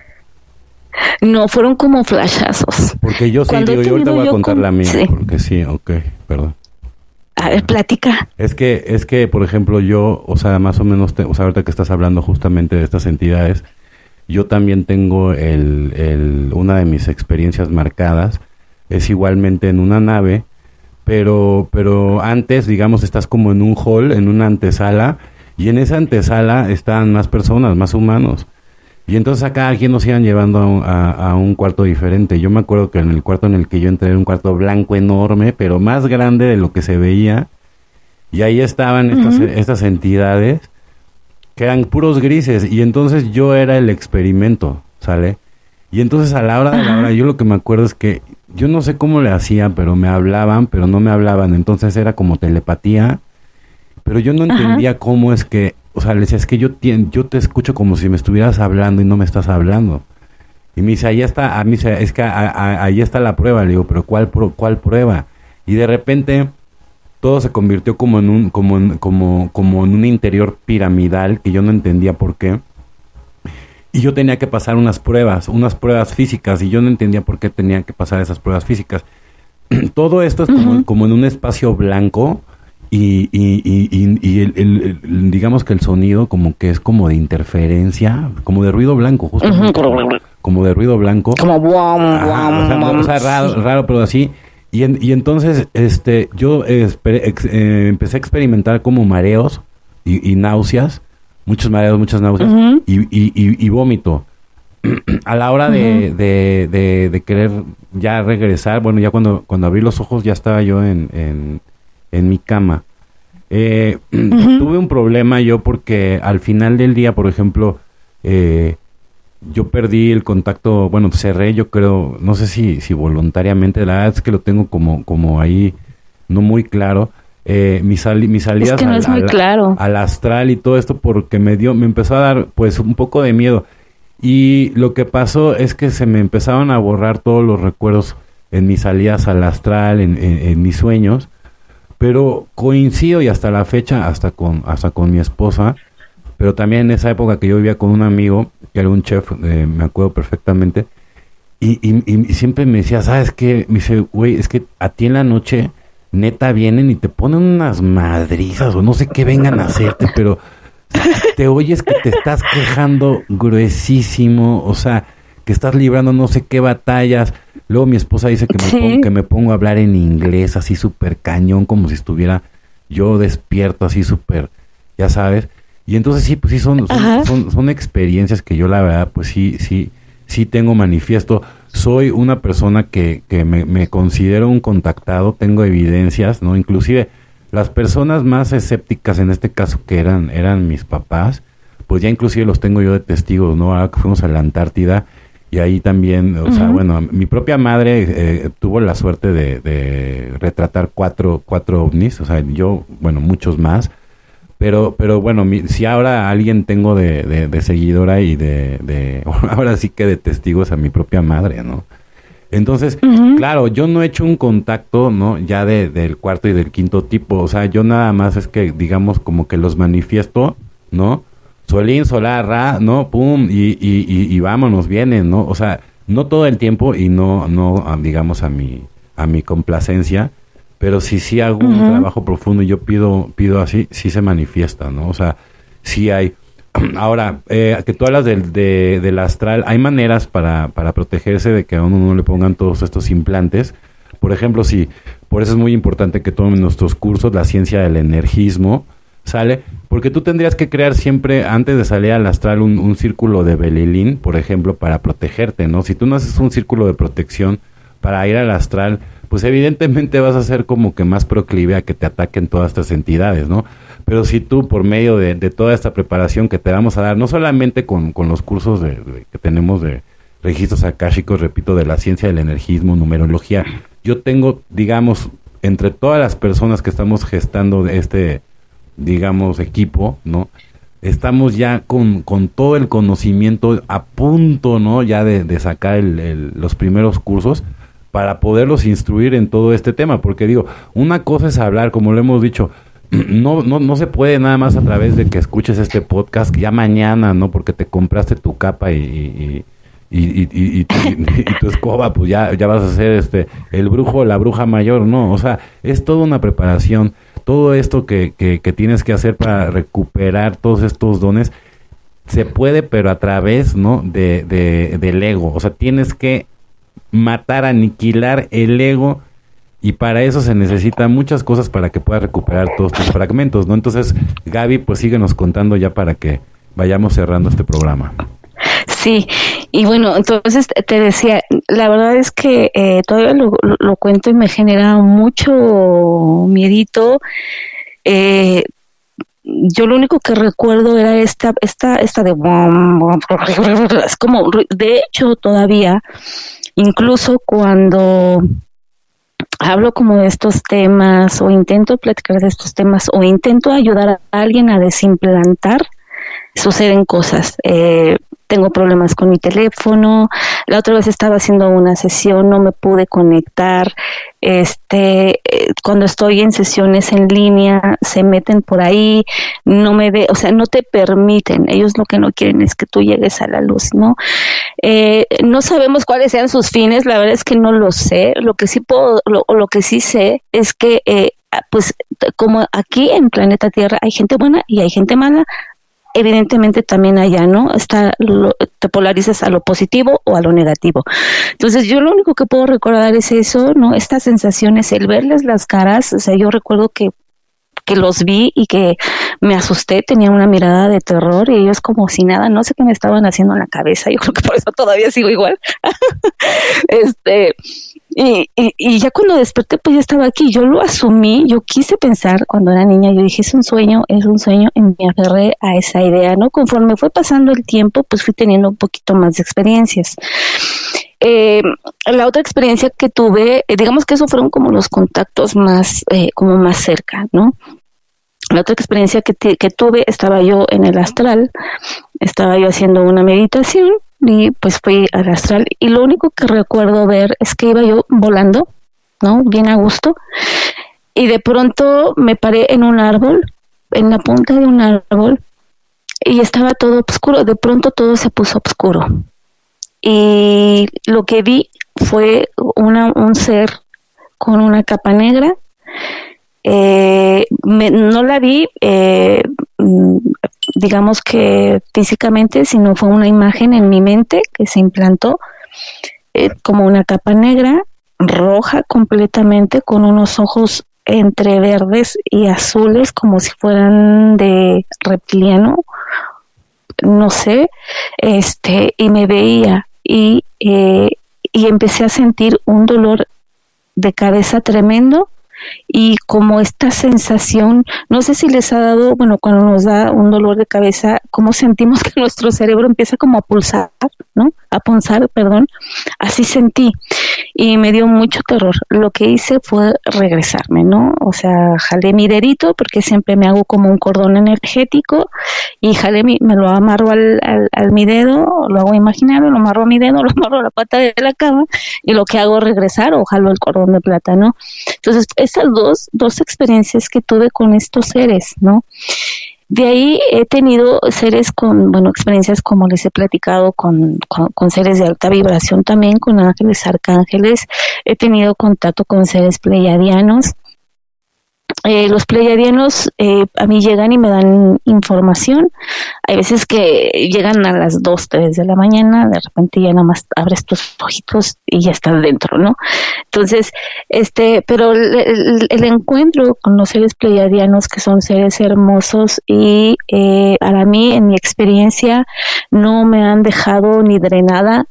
No, fueron como flashazos. Porque yo sí, digo, yo ahorita voy a contar la mía, porque sí, ok, perdón. A ver, plática. Es que, es que, por ejemplo, yo, o sea, más o menos, o sea, ahorita que estás hablando justamente de estas entidades, yo también tengo el, el, una de mis experiencias marcadas, es igualmente en una nave, pero, pero antes, digamos, estás como en un hall, en una antesala, y en esa antesala están más personas, más humanos. Y entonces acá alguien nos iban llevando a, un cuarto diferente. Yo me acuerdo que en el cuarto en el que yo entré era un cuarto blanco enorme, pero más grande de lo que se veía. Y ahí estaban estas, estas entidades que eran puros grises. Y entonces yo era el experimento, ¿sale? Y entonces a la hora de la hora, yo lo que me acuerdo es que yo no sé cómo le hacía, pero me hablaban, pero no me hablaban. Entonces era como telepatía. Pero yo no entendía cómo es que o sea, le decía, es que yo, yo te escucho como si me estuvieras hablando y no me estás hablando. Y me dice, ahí está, a mí es que ahí está la prueba. Le digo, pero ¿cuál, cuál prueba? Y de repente todo se convirtió como en un, como en, como, como en un interior piramidal que yo no entendía por qué. Y yo tenía que pasar unas pruebas, unas pruebas físicas, y yo no entendía por qué tenía que pasar esas pruebas físicas. todo esto es como, como en un espacio blanco, y, y, y, y el, digamos que el sonido como que es como de interferencia, como de ruido blanco, justo. Como de ruido blanco. Como o sea, raro, raro, pero así. Y, y entonces este yo eh, empecé a experimentar como mareos y, náuseas, muchos mareos, muchas náuseas y, y, vómito. a la hora de, de, de, querer ya regresar, bueno, ya cuando, cuando abrí los ojos ya estaba yo en en mi cama. Eh, tuve un problema yo porque al final del día, por ejemplo, eh, yo perdí el contacto, bueno, cerré, yo creo, no sé si, si voluntariamente, la verdad es que lo tengo como, como ahí no muy claro. Eh, mis, sali mis salidas al, claro. al astral y todo esto porque me dio, me empezó a dar pues un poco de miedo. Y lo que pasó es que se me empezaron a borrar todos los recuerdos en mis salidas al astral, en, mis sueños, pero coincido y hasta la fecha, hasta con, hasta con mi esposa, pero también en esa época que yo vivía con un amigo, que era un chef, eh, me acuerdo perfectamente, y, y, siempre me decía, ¿sabes qué? Me dice, güey, es que a ti en la noche neta vienen y te ponen unas madrizas o no sé qué vengan a hacerte, pero te oyes que te estás quejando gruesísimo, o sea, que estás librando no sé qué batallas. Luego mi esposa dice que me, pongo, que me pongo a hablar en inglés así súper cañón, como si estuviera yo despierto así súper, ya sabes. Y entonces sí, pues sí, son, son, son, experiencias que yo la verdad, pues sí, sí, sí tengo manifiesto. Soy una persona que, que me, me considero un contactado, tengo evidencias, ¿no? Inclusive las personas más escépticas en este caso que eran, eran mis papás, pues ya inclusive los tengo yo de testigos, ¿no? Ahora que fuimos a la Antártida y ahí también, o sea, bueno, mi propia madre eh, tuvo la suerte de, retratar cuatro, cuatro ovnis, o sea, yo, bueno, muchos más, pero, pero bueno, si ahora alguien tengo de, de, seguidora y de, de, ahora sí que de testigos a mi propia madre, ¿no? Entonces, claro, yo no he hecho un contacto, ¿no? Ya de, del cuarto y del quinto tipo. O sea, yo nada más es que, digamos, como que los manifiesto, ¿no? Solín, solar, ra, ¿no? Pum, y, y, y, vámonos, vienen, ¿no? O sea, no todo el tiempo y no, no, digamos, a mi, a mi complacencia, pero si sí hago un trabajo profundo y yo pido, pido así, sí se manifiesta, ¿no? O sea, sí hay. Ahora, eh, que tú hablas del, del astral, hay maneras para, para protegerse de que a uno no le pongan todos estos implantes. Por ejemplo, si, por eso es muy importante que tomen nuestros cursos, la ciencia del energismo, ¿sale? Porque tú tendrías que crear siempre, antes de salir al astral, un, círculo de Belilín, por ejemplo, para protegerte, ¿no? Si tú no haces un círculo de protección para ir al astral, pues evidentemente vas a ser como que más proclive a que te ataquen todas estas entidades, ¿no? Pero si tú, por medio de, toda esta preparación que te vamos a dar, no solamente con, los cursos de, que tenemos de registros akáshicos, repito, de la ciencia del energismo, numerología, yo tengo, digamos, entre todas las personas que estamos gestando este, digamos, equipo, ¿no? Estamos ya con, con todo el conocimiento a punto, ¿no? Ya de, sacar los primeros cursos para poderlos instruir en todo este tema, porque digo, una cosa es hablar, como lo hemos dicho, no, no, no se puede nada más a través de que escuches este podcast ya mañana, ¿no? Porque te compraste tu capa y, y, y, y, tu, escoba, pues ya, ya vas a ser este, el brujo o la bruja mayor, ¿no? O sea, es toda una preparación. Todo esto que, que, tienes que hacer para recuperar todos estos dones, se puede, pero a través, ¿no? De, de, del ego. O sea, tienes que matar, aniquilar el ego y para eso se necesitan muchas cosas para que puedas recuperar todos tus fragmentos, ¿no? Entonces, Gaby, pues síguenos contando ya para que vayamos cerrando este programa. Sí, y bueno, entonces te decía, la verdad es que eh, todavía lo, cuento y me genera mucho miedito. Eh, yo lo único que recuerdo era esta, esta, esta de es como, de hecho todavía, incluso cuando hablo como de estos temas o intento platicar de estos temas o intento ayudar a alguien a desimplantar, suceden cosas. Eh, tengo problemas con mi teléfono. La otra vez estaba haciendo una sesión, no me pude conectar. Este, eh, cuando estoy en sesiones en línea, se meten por ahí, no me ve, o sea, no te permiten. Ellos lo que no quieren es que tú llegues a la luz, ¿no? Eh, no sabemos cuáles sean sus fines, la verdad es que no lo sé. Lo que sí puedo, lo, lo que sí sé es que eh, pues como aquí en planeta Tierra hay gente buena y hay gente mala, evidentemente también allá, ¿no? Está, te polarizas a lo positivo o a lo negativo. Entonces yo lo único que puedo recordar es eso, ¿no? Estas sensaciones, el verles las caras, o sea, yo recuerdo que que los vi y que me asusté, tenía una mirada de terror y ellos como si nada, no sé qué me estaban haciendo en la cabeza, yo creo que por eso todavía sigo igual. este, y, y, ya cuando desperté, pues ya estaba aquí. Yo lo asumí, yo quise pensar cuando era niña, yo dije, es un sueño, es un sueño, y me aferré a esa idea, ¿no? Conforme fue pasando el tiempo, pues fui teniendo un poquito más de experiencias. Eh, la otra experiencia que tuve, eh, digamos que esos fueron como los contactos más, eh, como más cerca, ¿no? La otra experiencia que, que tuve, estaba yo en el astral, estaba yo haciendo una meditación y pues fui al astral y lo único que recuerdo ver es que iba yo volando, ¿no? Bien a gusto y de pronto me paré en un árbol, en la punta de un árbol y estaba todo oscuro, de pronto todo se puso oscuro y lo que vi fue una, un ser con una capa negra. Eh, no la vi, eh, mm, digamos que físicamente, sino fue una imagen en mi mente que se implantó eh, como una capa negra, roja completamente, con unos ojos entre verdes y azules, como si fueran de reptiliano, no sé, este, y me veía y, eh, y empecé a sentir un dolor de cabeza tremendo y como esta sensación, no sé si les ha dado, bueno, cuando nos da un dolor de cabeza, como sentimos que nuestro cerebro empieza como a pulsar, ¿no? Punzar, perdón. Así sentí y me dio mucho terror. Lo que hice fue regresarme, ¿no? O sea, jalé mi dedito porque siempre me hago como un cordón energético y jalé mi, me lo amarro al, al, mi dedo, lo hago imaginario, lo amarro a mi dedo, lo amarro a la pata de la cama y lo que hago es regresar o jalo el cordón de plata, ¿no? Entonces, esas dos, dos experiencias que tuve con estos seres, ¿no? De ahí he tenido seres con, bueno, experiencias como les he platicado con, con, seres de alta vibración también, con ángeles, arcángeles. He tenido contacto con seres pleiadianos eh, los pleiadianos eh, a mí llegan y me dan información. Hay veces que llegan a las 2, 3 de la mañana, de repente ya nada más abres tus ojitos y ya estás dentro, ¿no? Entonces, este, pero el, encuentro con los seres pleiadianos, que son seres hermosos y eh, para mí, en mi experiencia, no me han dejado ni drenada,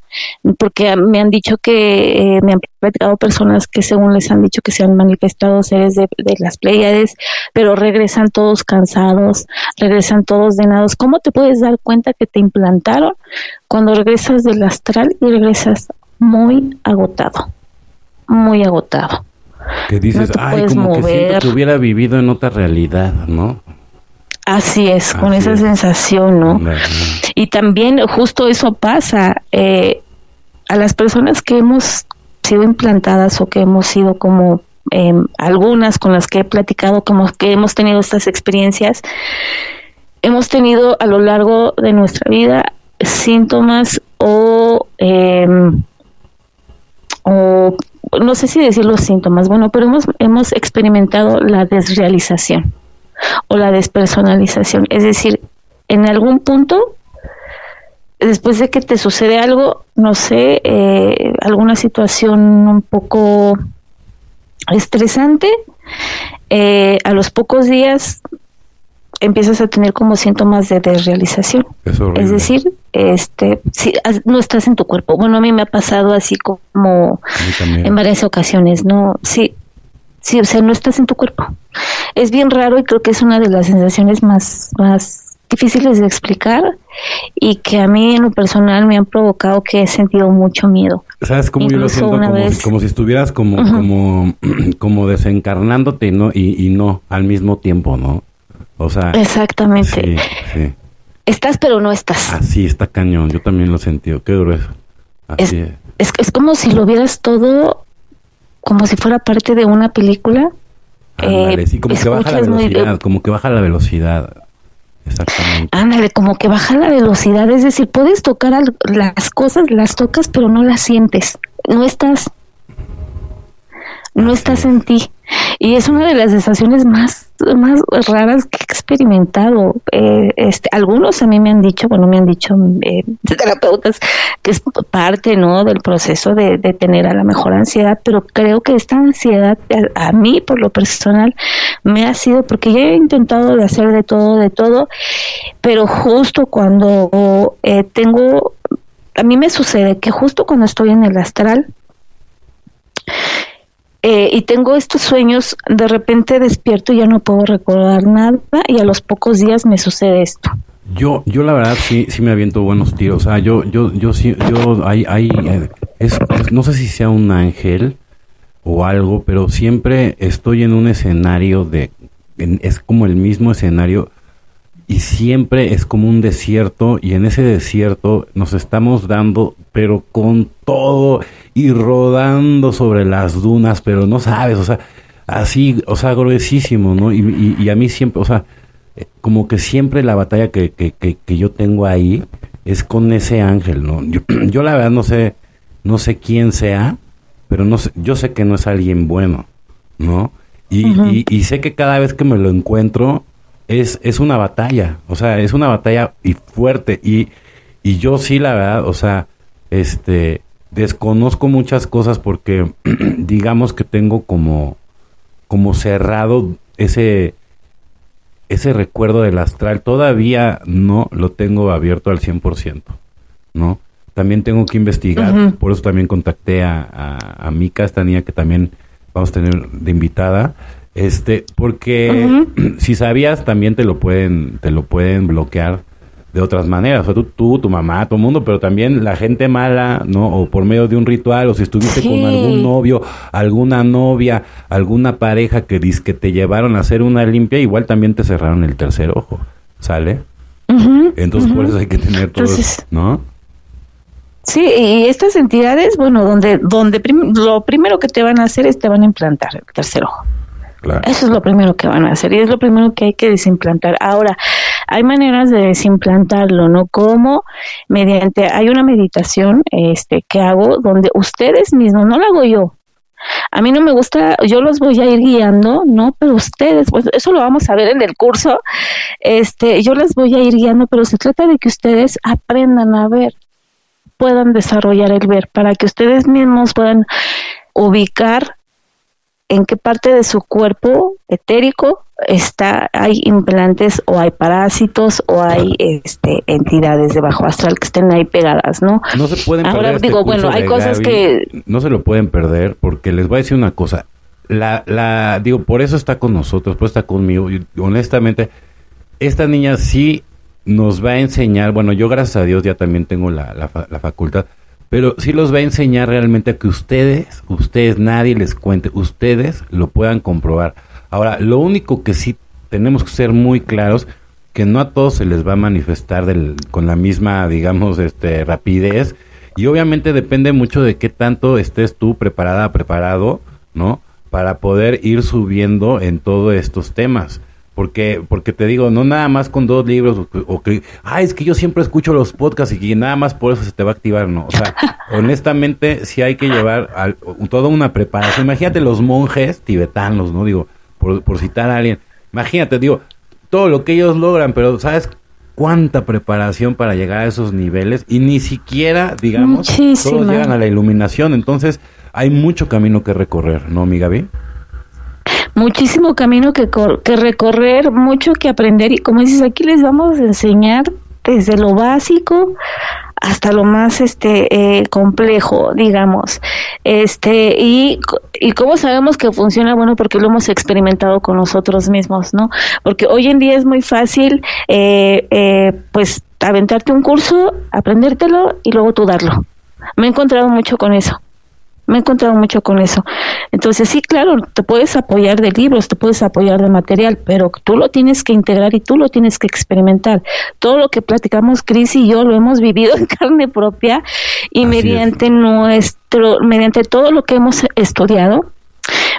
porque me han dicho que, me han platicado personas que según les han dicho que se han manifestado seres de, de las pleiadianas pero regresan todos cansados, regresan todos denados. ¿Cómo te puedes dar cuenta que te implantaron cuando regresas del astral y regresas muy agotado? Muy agotado. Que dices, ay, como que siento que hubiera vivido en otra realidad, ¿no? Así es, con esa sensación, ¿no? Y también justo eso pasa eh, a las personas que hemos sido implantadas o que hemos sido como Em, algunas con las que he platicado, como que hemos tenido estas experiencias, hemos tenido a lo largo de nuestra vida síntomas o, em, o no sé si decir los síntomas, bueno, pero hemos, hemos experimentado la desrealización o la despersonalización, es decir, en algún punto después de que te sucede algo, no sé, eh, alguna situación un poco estresante, eh, a los pocos días empiezas a tener como síntomas de desrealización. Es, decir, este, si no estás en tu cuerpo. Bueno, a mí me ha pasado así como en varias ocasiones, ¿no? Sí, sí, o sea, no estás en tu cuerpo. Es bien raro y creo que es una de las sensaciones más, más difíciles de explicar y que a mí en lo personal me han provocado que he sentido mucho miedo. ¿Sabes cómo yo lo siento? Como, si, estuvieras como, como, como desencarnándote ¿no? Y, y, no al mismo tiempo, ¿no? O sea... Exactamente. Sí, Estás pero no estás. Así está cañón, yo también lo he sentido, qué grueso. Así es, es. Es, como si lo vieras todo como si fuera parte de una película. eh, sí, como que baja la velocidad, como que baja la velocidad. Exactamente. Ándale, como que baja la velocidad, es decir, puedes tocar las cosas, las tocas, pero no las sientes. No estás, no estás en ti. Y es una de las sensaciones más, más raras que experimentado. Eh, este, algunos a mí me han dicho, bueno, me han dicho eh, terapeutas que es parte ¿no? del proceso de, tener a la mejor ansiedad, pero creo que esta ansiedad a, mí, por lo personal, me ha sido, porque ya he intentado de hacer de todo, de todo, pero justo cuando eh, tengo, a mí me sucede que justo cuando estoy en el astral, eh, y tengo estos sueños, de repente despierto y ya no puedo recordar nada y a los pocos días me sucede esto. Yo, yo la verdad sí, sí me aviento buenos tiros. Sea, yo, yo, yo sí, yo, hay, hay, eh, es, no sé si sea un ángel o algo, pero siempre estoy en un escenario de, es como el mismo escenario y siempre es como un desierto y en ese desierto nos estamos dando pero con todo y rodando sobre las dunas, pero no sabes, o sea, así, o sea, gruesísimo, ¿no? Y, y, a mí siempre, o sea, eh, como que siempre la batalla que, que, que, yo tengo ahí es con ese ángel, ¿no? Yo, yo, la verdad no sé, no sé quién sea, pero no sé, yo sé que no es alguien bueno, ¿no? Y, y, sé que cada vez que me lo encuentro es, es una batalla, o sea, es una batalla y fuerte. Y, y yo sí, la verdad, o sea, este, desconozco muchas cosas porque digamos que tengo como, como cerrado ese, ese recuerdo del astral. Todavía no lo tengo abierto al 100%, ¿no? También tengo que investigar, por eso también contacté a, a, a Mika, esta niña que también vamos a tener de invitada, este, porque si sabías también te lo pueden, te lo pueden bloquear de otras maneras, o sea, tú, tú, tu mamá, todo el mundo, pero también la gente mala, ¿no? O por medio de un ritual, o si estuviste con algún novio, alguna novia, alguna pareja que que te llevaron a hacer una limpia, igual también te cerraron el tercer ojo, ¿sale? Entonces por eso hay que tener todo, ¿no? Sí, y estas entidades, bueno, donde, donde lo primero que te van a hacer es te van a implantar el tercer ojo. Eso es lo primero que van a hacer y es lo primero que hay que desimplantar. Ahora, hay maneras de desimplantarlo, ¿no? Como mediante, hay una meditación este, que hago donde ustedes mismos, no lo hago yo, a mí no me gusta, yo los voy a ir guiando, ¿no? Pero ustedes, pues eso lo vamos a ver en el curso, este, yo les voy a ir guiando, pero se trata de que ustedes aprendan a ver, puedan desarrollar el ver, para que ustedes mismos puedan ubicar en qué parte de su cuerpo etérico está hay implantes o hay parásitos o hay este entidades de bajo astral que estén ahí pegadas, ¿no? No se pueden Ahora perder este digo, bueno, hay cosas que no se lo pueden perder porque les voy a decir una cosa. La la digo, por eso está con nosotros, por eso está conmigo y honestamente esta niña sí nos va a enseñar, bueno, yo gracias a Dios ya también tengo la, la, facultad, pero sí los va a enseñar realmente a que ustedes, ustedes, nadie les cuente, ustedes lo puedan comprobar. Ahora, lo único que sí tenemos que ser muy claros, que no a todos se les va a manifestar del, con la misma, digamos, este, rapidez, y obviamente depende mucho de qué tanto estés tú preparada, preparado, ¿no? Para poder ir subiendo en todos estos temas. Porque, porque te digo, no nada más con dos libros, o, que, ay, es que yo siempre escucho los podcasts y que nada más por eso se te va a activar, no. O sea, honestamente, sí hay que llevar toda una preparación. Imagínate los monjes tibetanos, ¿no? Digo, por, por citar a alguien. Imagínate, digo, todo lo que ellos logran, pero ¿sabes cuánta preparación para llegar a esos niveles? Y ni siquiera, digamos, todos llegan a la iluminación. Entonces, hay mucho camino que recorrer, ¿no, mi Gaby? Muchísimo camino que, que recorrer, mucho que aprender y como dices, aquí les vamos a enseñar desde lo básico hasta lo más este eh, complejo digamos. Este y y cómo sabemos que funciona bueno porque lo hemos experimentado con nosotros mismos no porque hoy en día es muy fácil eh, eh, pues aventarte un curso aprendértelo y luego tú darlo. Me he encontrado mucho con eso me he encontrado mucho con eso. Entonces, sí, claro, te puedes apoyar de libros, te puedes apoyar de material, pero tú lo tienes que integrar y tú lo tienes que experimentar. Todo lo que platicamos, Cris y yo, lo hemos vivido en carne propia y mediante nuestro, mediante todo lo que hemos estudiado,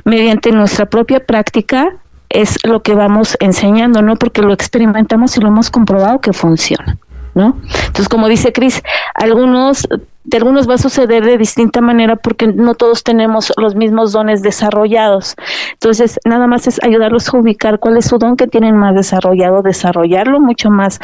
mediante nuestra propia práctica, es lo que vamos enseñando, ¿no? Porque lo experimentamos y lo hemos comprobado que funciona. ¿no? Entonces, como dice Cris, algunos de algunos va a suceder de distinta manera porque no todos tenemos los mismos dones desarrollados. Entonces, nada más es ayudarlos a ubicar cuál es su don que tienen más desarrollado, desarrollarlo mucho más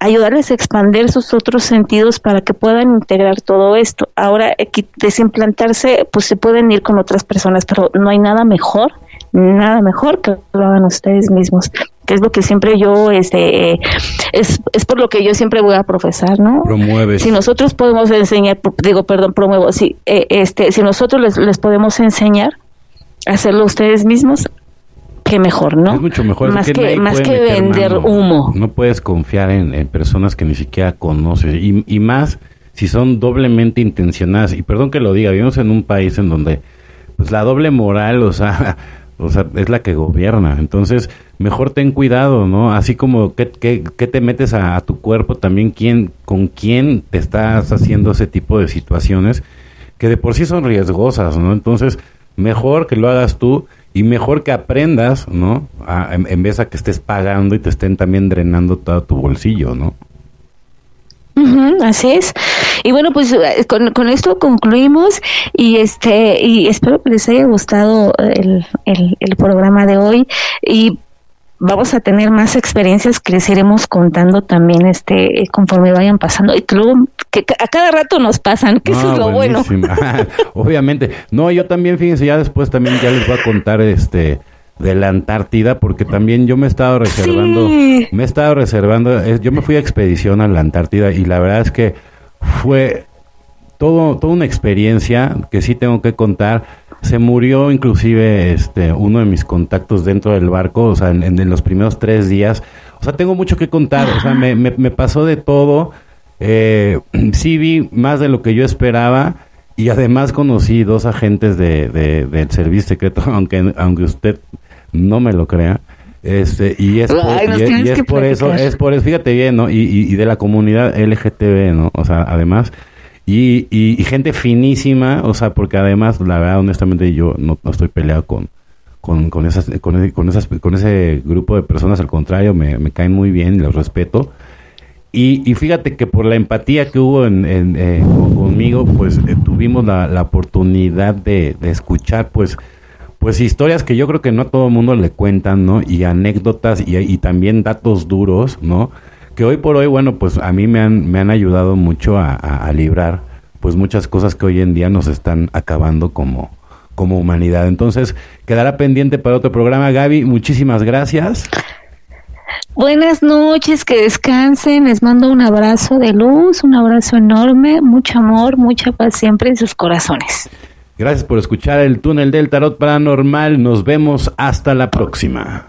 ayudarles a expandir sus otros sentidos para que puedan integrar todo esto. Ahora, desimplantarse, pues se pueden ir con otras personas, pero no hay nada mejor, nada mejor que lo hagan ustedes mismos que es lo que siempre yo, este, es, es por lo que yo siempre voy a profesar, ¿no? Promueves. Si nosotros podemos enseñar, digo, perdón, promuevo, si, eh, este, si nosotros les, les podemos enseñar a hacerlo ustedes mismos, qué mejor, ¿no? Es mucho mejor. Más que, más que vender humo. No puedes confiar en, en, personas que ni siquiera conoces. Y, y más si son doblemente intencionadas. Y perdón que lo diga, vivimos en un país en donde pues la doble moral, o sea, o sea, es la que gobierna. Entonces, mejor ten cuidado, ¿no? Así como que, te metes a, tu cuerpo, también quién, con quién te estás haciendo ese tipo de situaciones que de por sí son riesgosas, ¿no? Entonces, mejor que lo hagas tú y mejor que aprendas, ¿no? en, vez a que estés pagando y te estén también drenando todo tu bolsillo, ¿no? así es. Y bueno, pues eh, con, con, esto concluimos y este y espero que les haya gustado el, el, el programa de hoy. Y vamos a tener más experiencias que les iremos contando también este conforme vayan pasando. Y luego que a cada rato nos pasan que eso es lo bueno. Obviamente. No yo también fíjense ya después también ya les voy a contar este de la Antártida porque también yo me he estado reservando me he estado reservando yo me fui a expedición a la Antártida y la verdad es que fue todo toda una experiencia que sí tengo que contar se murió inclusive este uno de mis contactos dentro del barco, o sea, en, los primeros tres días. O sea, tengo mucho que contar, o sea, me, me, pasó de todo. Eh, sí vi más de lo que yo esperaba y además conocí dos agentes de, del servicio secreto, aunque, aunque usted no me lo crea. Este, y es, por, y, es por eso, es por eso, fíjate bien, ¿no? Y, y, y de la comunidad LGTB, ¿no? O sea, además, y, y, gente finísima, o sea, porque además, la verdad, honestamente, yo no, estoy peleado con, con, con, esas, con, con, esas, con ese grupo de personas, al contrario, me, me caen muy bien, los respeto. Y, y, fíjate que por la empatía que hubo en, en eh, conmigo, pues eh, tuvimos la, la oportunidad de, de, escuchar, pues, pues historias que yo creo que no a todo el mundo le cuentan, ¿no? Y anécdotas y, también datos duros, ¿no? que hoy por hoy, bueno, pues a mí me han, me han ayudado mucho a, librar pues muchas cosas que hoy en día nos están acabando como, como humanidad. Entonces, quedará pendiente para otro programa. Gaby, muchísimas gracias. Buenas noches, que descansen. Les mando un abrazo de luz, un abrazo enorme, mucho amor, mucha paz siempre en sus corazones. Gracias por escuchar el túnel del tarot paranormal. Nos vemos hasta la próxima.